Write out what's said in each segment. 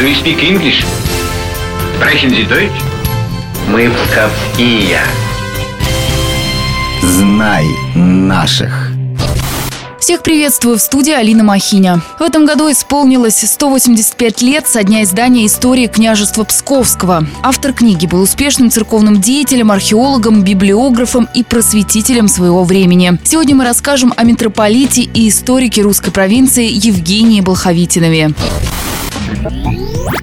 Do you speak English? Sprechen Sie Deutsch? Мы псковские. Знай наших. Всех приветствую в студии Алина Махиня. В этом году исполнилось 185 лет со дня издания истории княжества Псковского. Автор книги был успешным церковным деятелем, археологом, библиографом и просветителем своего времени. Сегодня мы расскажем о митрополите и историке русской провинции Евгении Болховитинове.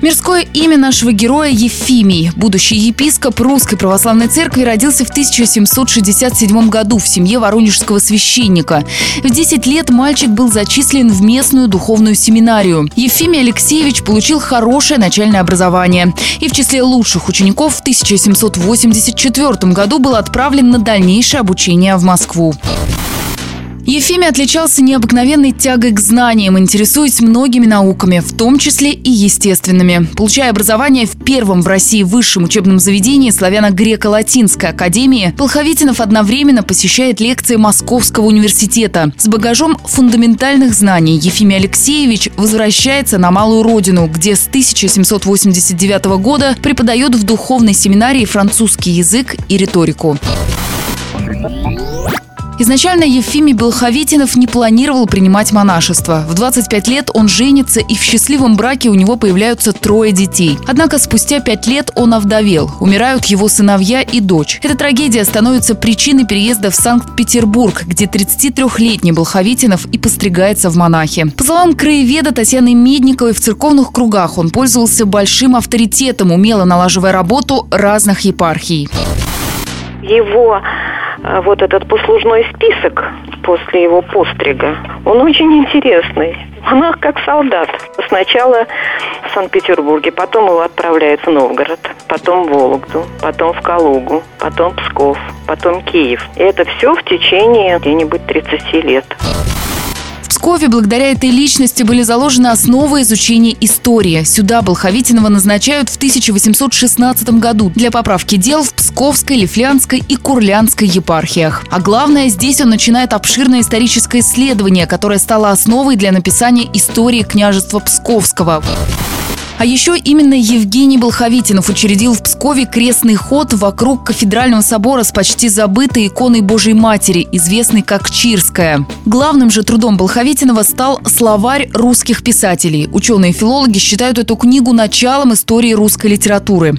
Мирское имя нашего героя Ефимий. Будущий епископ Русской Православной Церкви родился в 1767 году в семье воронежского священника. В 10 лет мальчик был зачислен в местную духовную семинарию. Ефимий Алексеевич получил хорошее начальное образование. И в числе лучших учеников в 1784 году был отправлен на дальнейшее обучение в Москву. Ефимий отличался необыкновенной тягой к знаниям, интересуясь многими науками, в том числе и естественными. Получая образование в первом в России высшем учебном заведении славяно-греко-латинской академии, Полховитинов одновременно посещает лекции Московского университета. С багажом фундаментальных знаний Ефимий Алексеевич возвращается на Малую Родину, где с 1789 года преподает в духовной семинарии французский язык и риторику. Изначально Ефимий Белховитинов не планировал принимать монашество. В 25 лет он женится, и в счастливом браке у него появляются трое детей. Однако спустя пять лет он овдовел. Умирают его сыновья и дочь. Эта трагедия становится причиной переезда в Санкт-Петербург, где 33-летний Белховитинов и постригается в монахи. По словам краеведа Татьяны Медниковой, в церковных кругах он пользовался большим авторитетом, умело налаживая работу разных епархий. Его вот этот послужной список после его пострига, он очень интересный. Монах как солдат. Сначала в Санкт-Петербурге, потом его отправляют в Новгород, потом в Вологду, потом в Калугу, потом Псков, потом Киев. И это все в течение где-нибудь 30 лет. Пскове благодаря этой личности были заложены основы изучения истории. Сюда Болховитинова назначают в 1816 году для поправки дел в Псковской, Лифлянской и Курлянской епархиях. А главное, здесь он начинает обширное историческое исследование, которое стало основой для написания истории княжества Псковского. А еще именно Евгений Болховитинов учредил в Пскове крестный ход вокруг кафедрального собора с почти забытой иконой Божьей Матери, известной как Чирская. Главным же трудом Болховитинова стал словарь русских писателей. Ученые-филологи считают эту книгу началом истории русской литературы.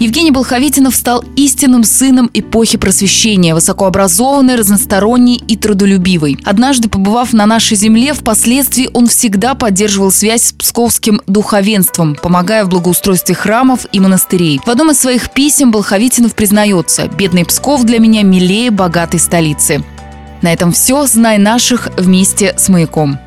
Евгений Болховитинов стал истинным сыном эпохи просвещения, высокообразованный, разносторонний и трудолюбивый. Однажды, побывав на нашей земле, впоследствии он всегда поддерживал связь с псковским духовенством, помогая в благоустройстве храмов и монастырей. В одном из своих писем Болховитинов признается «Бедный Псков для меня милее богатой столицы». На этом все. Знай наших вместе с «Маяком».